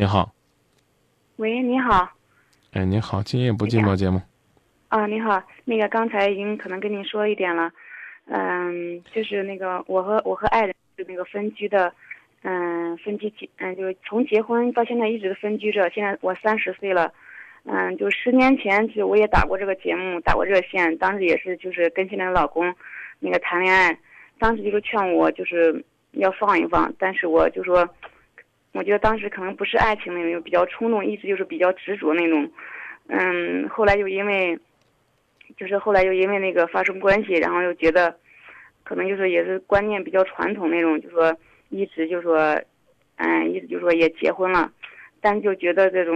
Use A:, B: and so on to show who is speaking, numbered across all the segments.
A: 你好，
B: 喂，你好。
A: 哎，你好，今夜不寂寞节目。
B: 啊，你好，那个刚才已经可能跟您说一点了，嗯，就是那个我和我和爱人就那个分居的，嗯，分居结，嗯，就是从结婚到现在一直分居着。现在我三十岁了，嗯，就十年前就我也打过这个节目，打过热线，当时也是就是跟现在的老公，那个谈恋爱，当时就是劝我就是要放一放，但是我就说，我觉得当时可能不是爱情那种，比较冲动，一直就是比较执着那种，嗯，后来就因为。就是后来又因为那个发生关系，然后又觉得，可能就是也是观念比较传统那种，就说一直就说，嗯，一直就说也结婚了，但就觉得这种，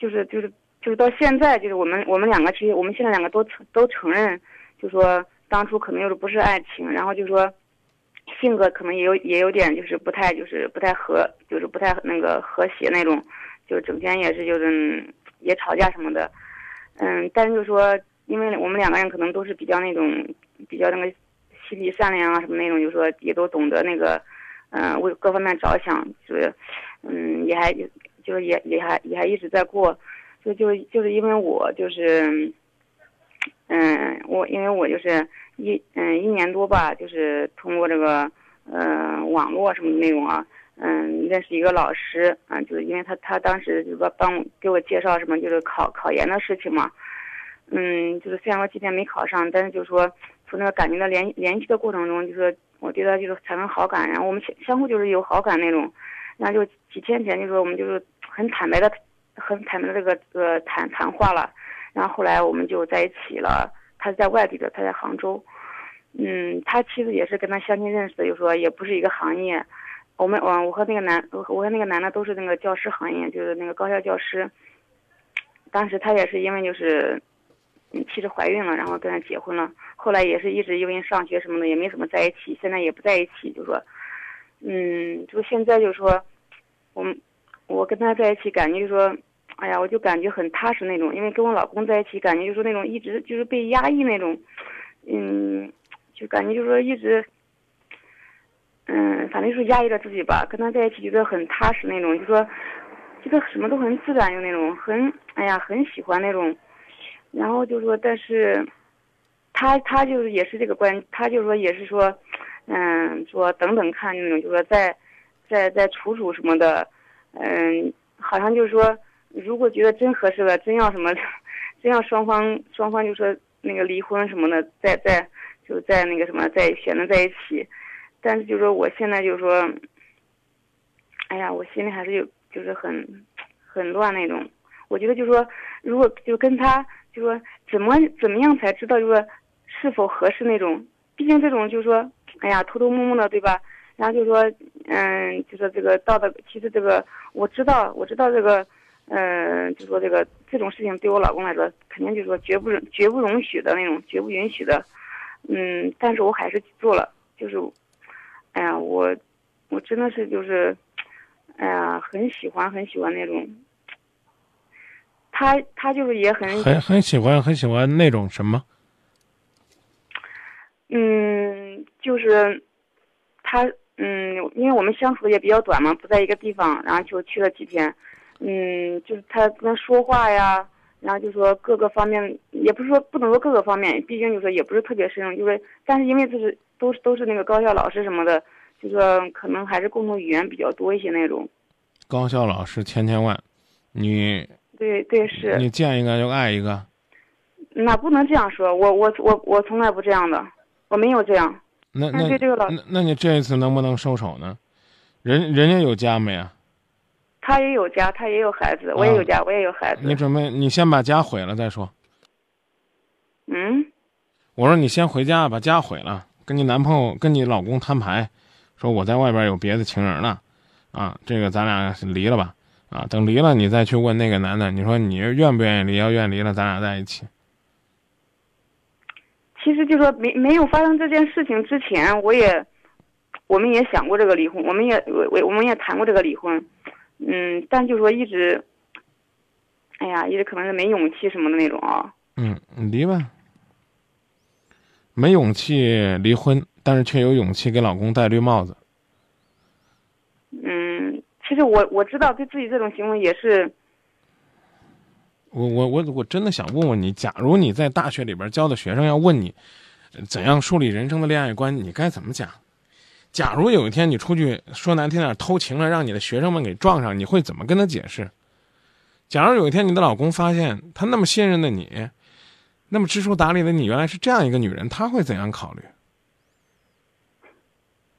B: 就是就是就是到现在，就是我们我们两个其实我们现在两个都都承认，就说当初可能又是不是爱情，然后就说性格可能也有也有点就是不太就是不太和就是不太那个和谐那种，就整天也是就是也吵架什么的。嗯，但是就是说，因为我们两个人可能都是比较那种，比较那个心地善良啊什么那种，就是说也都懂得那个，嗯，为各方面着想，就是，嗯，也还就是也也还也还一直在过，就就就是因为我就是，嗯，我因为我就是一嗯一年多吧，就是通过这个嗯网络什么内容啊。嗯，认识一个老师，啊，就是因为他他当时就是说帮我给我介绍什么，就是考考研的事情嘛。嗯，就是虽然说今天没考上，但是就是说从那个感情的联联系的过程中，就是我对他就是产生好感，然后我们相相互就是有好感那种。然后就几天前就说我们就是很坦白的，很坦白的这个呃谈谈话了。然后后来我们就在一起了。他是在外地的，他在杭州。嗯，他妻子也是跟他相亲认识的，就说也不是一个行业。我们我我和那个男我和那个男的都是那个教师行业，就是那个高校教师。当时他也是因为就是，妻子怀孕了，然后跟他结婚了。后来也是一直因为上学什么的，也没怎么在一起。现在也不在一起，就说，嗯，就现在就说，我我跟他在一起，感觉就说，哎呀，我就感觉很踏实那种。因为跟我老公在一起，感觉就是那种一直就是被压抑那种，嗯，就感觉就是说一直。嗯，反正就是压抑着自己吧，跟他在一起觉得很踏实那种，就说，觉得什么都很自然，就那种很，哎呀，很喜欢那种。然后就说，但是，他他就是也是这个观，他就说也是说，嗯，说等等看那种，就说再，再再处处什么的，嗯，好像就是说，如果觉得真合适了，真要什么，真要双方双方就说那个离婚什么的，再再就再那个什么再选择在一起。但是就说，我现在就说，哎呀，我心里还是有，就是很，很乱那种。我觉得就说，如果就跟他，就说怎么怎么样才知道，就说是否合适那种。毕竟这种就是说，哎呀，偷偷摸摸的，对吧？然后就说，嗯，就说这个道德，其实这个我知道，我知道这个，嗯，就说这个这种事情对我老公来说，肯定就是说绝不绝不容许的那种，绝不允许的。嗯，但是我还是做了，就是。哎呀，我，我真的是就是，哎呀，很喜欢很喜欢那种。他他就是也很
A: 很很喜欢很喜欢那种什么？
B: 嗯，就是他嗯，因为我们相处的也比较短嘛，不在一个地方，然后就去了几天。嗯，就是他跟他说话呀，然后就说各个方面，也不是说不能说各个方面，毕竟就说也不是特别适应，就是，但是因为就是。都是都是那个高校老师什么的，就说可能还是共同语言比较多一些那种。
A: 高校老师千千万，你
B: 对对是。
A: 你见一个就爱一个。
B: 那不能这样说，我我我我从来不这样的，我没有这样。
A: 那那
B: 对这个老
A: 那那你这一次能不能收手呢？人人家有家没啊？
B: 他也有家，他也有孩子，我也有家，我也有孩子。
A: 你准备你先把家毁了再说。
B: 嗯。
A: 我说你先回家把家毁了。跟你男朋友、跟你老公摊牌，说我在外边有别的情人了，啊，这个咱俩离了吧，啊，等离了你再去问那个男的，你说你愿不愿意离？要愿意离了，咱俩在一起。
B: 其实就说没没有发生这件事情之前，我也，我们也想过这个离婚，我们也我我们也谈过这个离婚，嗯，但就说一直，哎呀，一直可能是没勇气什么的那种啊。
A: 嗯，离吧。没勇气离婚，但是却有勇气给老公戴绿帽子。
B: 嗯，其其实我我知道对自己这种行为也是，
A: 我我我我真的想问问你，假如你在大学里边教的学生要问你，呃怎样树立人生的恋爱观，你该怎么讲？假如有一天你出去说难听点偷情了，让你的学生们给撞上，你会怎么跟他解释？假如有一天你的老公发现他那么信任的你，那么知书达理的你原来是这样一个女人，他会怎样考虑？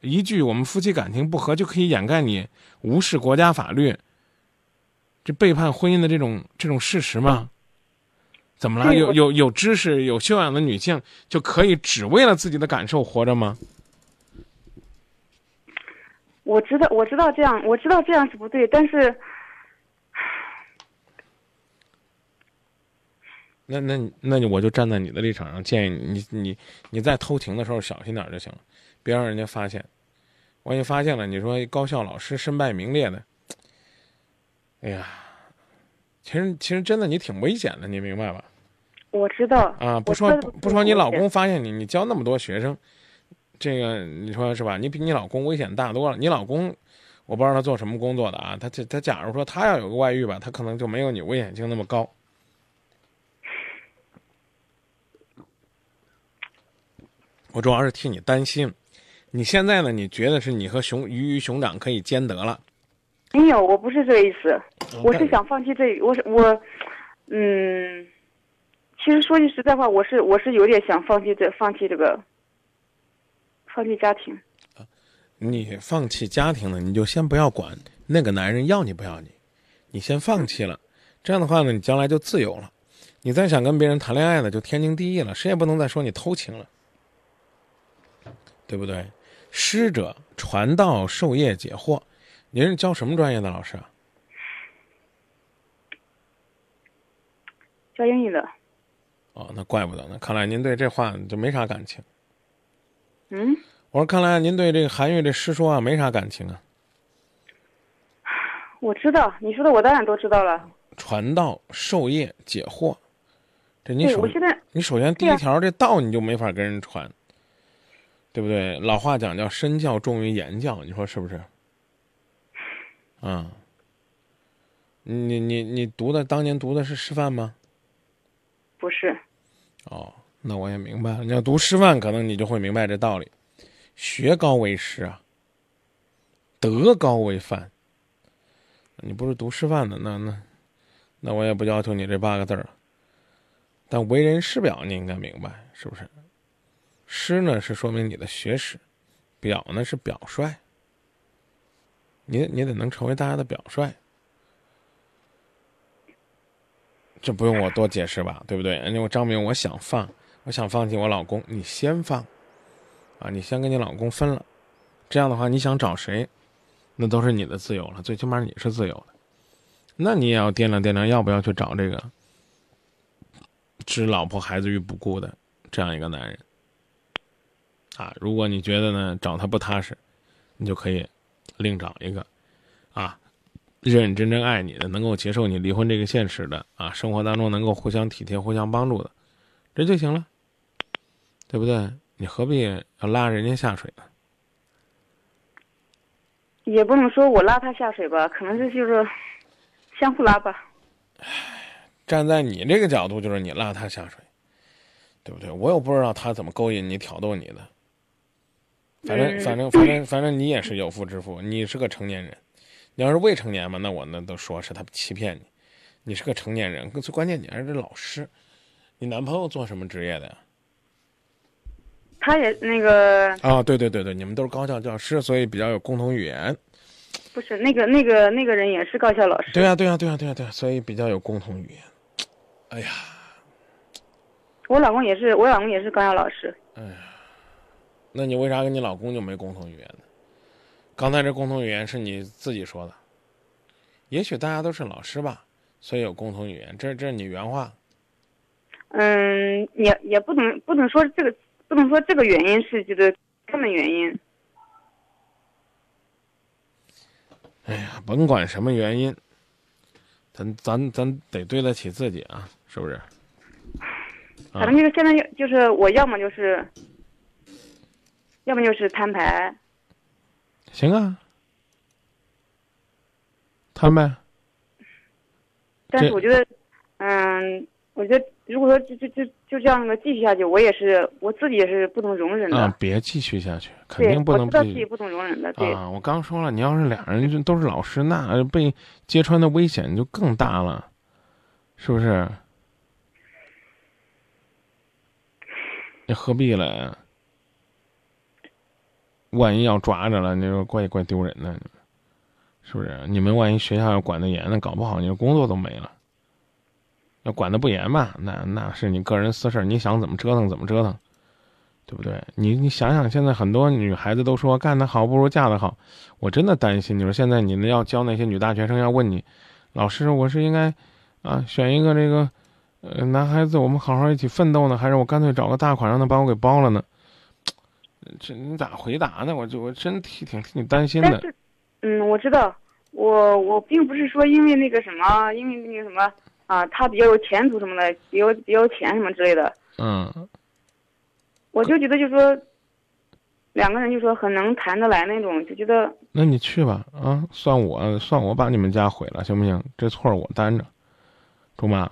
A: 一句我们夫妻感情不和就可以掩盖你无视国家法律，这背叛婚姻的这种这种事实吗？怎么了？有有有知识、有修养的女性就可以只为了自己的感受活着吗？
B: 我知道我知道这样我知道这样是不对，但是
A: 那那那你我就站在你的立场上，建议你你你你在偷情的时候小心点就行了，别让人家发现。万一发现了，你说高校老师身败名裂的，哎呀，其实其实真的你挺危险的，你明白吧？
B: 我知道
A: 啊，不说不不说你老公发现你，你教那么多学生，这个你说是吧？你比你老公危险大多了。你老公，我不知道他做什么工作的啊，他这他假如说他要有个外遇吧，他可能就没有你危险性那么高。我主要是替你担心，你现在呢？你觉得是你和熊鱼与熊掌可以兼得了？
B: 没有，我不是这个意思，我是想放弃这，我是我，嗯，其实说句实在话，我是我是有点想放弃这放弃这个，放弃家庭。
A: 你放弃家庭了，你就先不要管那个男人要你不要你，你先放弃了。这样的话呢，你将来就自由了。你再想跟别人谈恋爱呢，就天经地义了，谁也不能再说你偷情了，对不对？师者，传道授业解惑。您是教什么专业的老师啊？
B: 教英语的，
A: 哦，那怪不得呢。看来您对这话就没啥感情。
B: 嗯，
A: 我说，看来您对这个韩愈这诗说啊没啥感情啊。
B: 我知道你说的，我当然都知道了。
A: 传道授业解惑，这你，首
B: 先
A: 你首先第一条，这道你就没法跟人传，对不对？老话讲叫身教重于言教，你说是不是？啊，你你你读的当年读的是师范吗？
B: 不是，
A: 哦，那我也明白了。你要读师范，可能你就会明白这道理：学高为师啊，德高为范。你不是读师范的，那那那我也不要求你这八个字儿。但为人师表，你应该明白，是不是？师呢是说明你的学识，表呢是表率。你你得能成为大家的表率，这不用我多解释吧，对不对？人家我张明，我想放，我想放弃我老公，你先放，啊，你先跟你老公分了，这样的话，你想找谁，那都是你的自由了，最起码你是自由的。那你也要掂量掂量，要不要去找这个置老婆孩子于不顾的这样一个男人啊？如果你觉得呢找他不踏实，你就可以另找一个啊，认认真真爱你的，能够接受你离婚这个现实的啊，生活当中能够互相体贴、互相帮助的，这就行了，对不对？你何必要拉人家下水呢？
B: 也不能说我拉他下水吧，可能这就是相互拉吧。
A: 站在你这个角度，就是你拉他下水，对不对？我又不知道他怎么勾引你、挑逗你的。反正
B: 嗯
A: 反正反正反正你也是有妇之夫，你是个成年人。你要是未成年嘛，那我那都说是他欺骗你。你是个成年人，最关键你还是老师。你男朋友做什么职业的呀？
B: 他也那个
A: 啊、对对对对，你们都是高校教师，所以比较有共同语言。
B: 不是那个那个那个人也是高校老师。
A: 对呀、对呀、对呀、对呀、对呀、所以比较有共同语言。哎呀，
B: 我老公也是，我老公也是高校老师。
A: 哎呀那你为啥跟你老公就没共同语言呢？刚才这共同语言是你自己说的，也许大家都是老师吧，所以有共同语言。这这是你原话。
B: 嗯，也也不能不能说这个不能说这个原因是就是根本原因。
A: 哎呀，甭管什么原因，咱咱咱得对得起自己啊，是不是？啊
B: 反正就是现在就是我要么就是，要么就是摊牌。
A: 行啊，摊呗。
B: 但是我觉得，嗯，我觉得如果说就就就就这样的继续下去，我也是我自己也是不能容忍的。
A: 啊，别继续下去，肯定不能。
B: 我知道自己不能容忍的。对
A: 啊，我刚说了，你要是俩人都是老师，那被揭穿的危险就更大了，是不是？你何必了？万一要抓着了，你说怪怪丢人的。是不是？你们万一学校要管得严，那搞不好你的工作都没了。要管的不严吧，那那是你个人私事你想怎么折腾怎么折腾，对不对？你你想想，现在很多女孩子都说干得好不如嫁得好，我真的担心。你说现在你们要教那些女大学生，要问你，老师，我是应该啊选一个这个呃男孩子，我们好好一起奋斗呢，还是我干脆找个大款让他把我给包了呢？这你咋回答呢？我就我真替挺替你担心的。
B: 嗯，我知道，我我并不是说因为那个什么，因为那个什么啊，他比较有前途什么的，比较比较有钱什么之类的。
A: 嗯。
B: 我就觉得就说，两个人就说很能谈得来那种，就觉得。
A: 那你去吧，啊，算我算我把你们家毁了，行不行？这错我担着，中吧？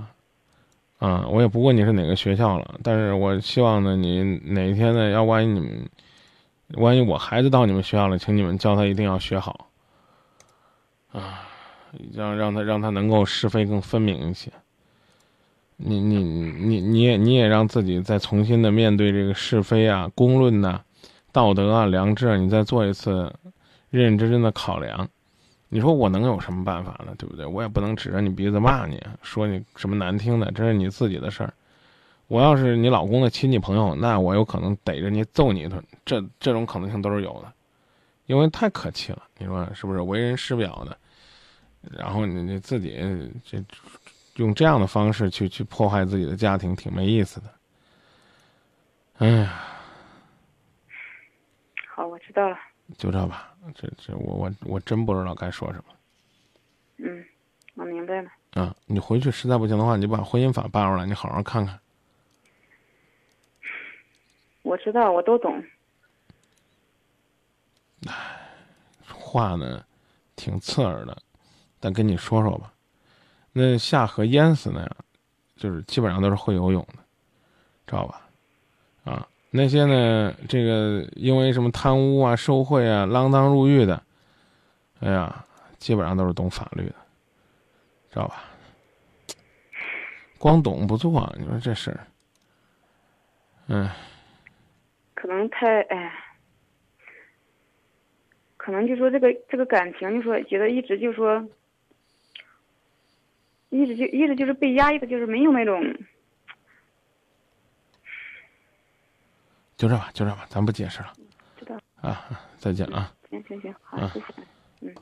A: 啊，我也不问你是哪个学校了，但是我希望呢，你哪一天呢，要万一你们，万一我孩子到你们学校了，请你们教他一定要学好。啊，让让他让他能够是非更分明一些。你你你你也你也让自己再重新的面对这个是非啊、公论呐、道德啊、良知啊，你再做一次认认真真的考量。你说我能有什么办法呢？对不对？我也不能指着你鼻子骂你，说你什么难听的，这是你自己的事儿。我要是你老公的亲戚朋友，那我有可能逮着你揍你一顿，这这种可能性都是有的，因为太可气了。你说是不是？为人师表的。然后你你自己这用这样的方式去去破坏自己的家庭，挺没意思的。哎呀，
B: 好，我知道了。
A: 就这吧，这这我我我真不知道该说什么。
B: 嗯，我明白了。
A: 啊，你回去实在不行的话，你就把婚姻法扒出来，你好好看看。
B: 我知道，我都懂。
A: 唉，话呢，挺刺耳的。再跟你说说吧，那下河淹死那样，就是基本上都是会游泳的，知道吧？啊，那些呢，这个因为什么贪污啊、受贿啊、锒铛入狱的，哎呀，基本上都是懂法律的，知道吧？光懂不做，你说这事儿，嗯，
B: 可能太哎，可能就说这个这个感情，就说觉得一直就说。一直就一直就是被压抑的，就是没有那种。
A: 就这吧，就这吧，咱不解释了。
B: 知道。
A: 啊，再见啊。
B: 行行行，好，谢谢。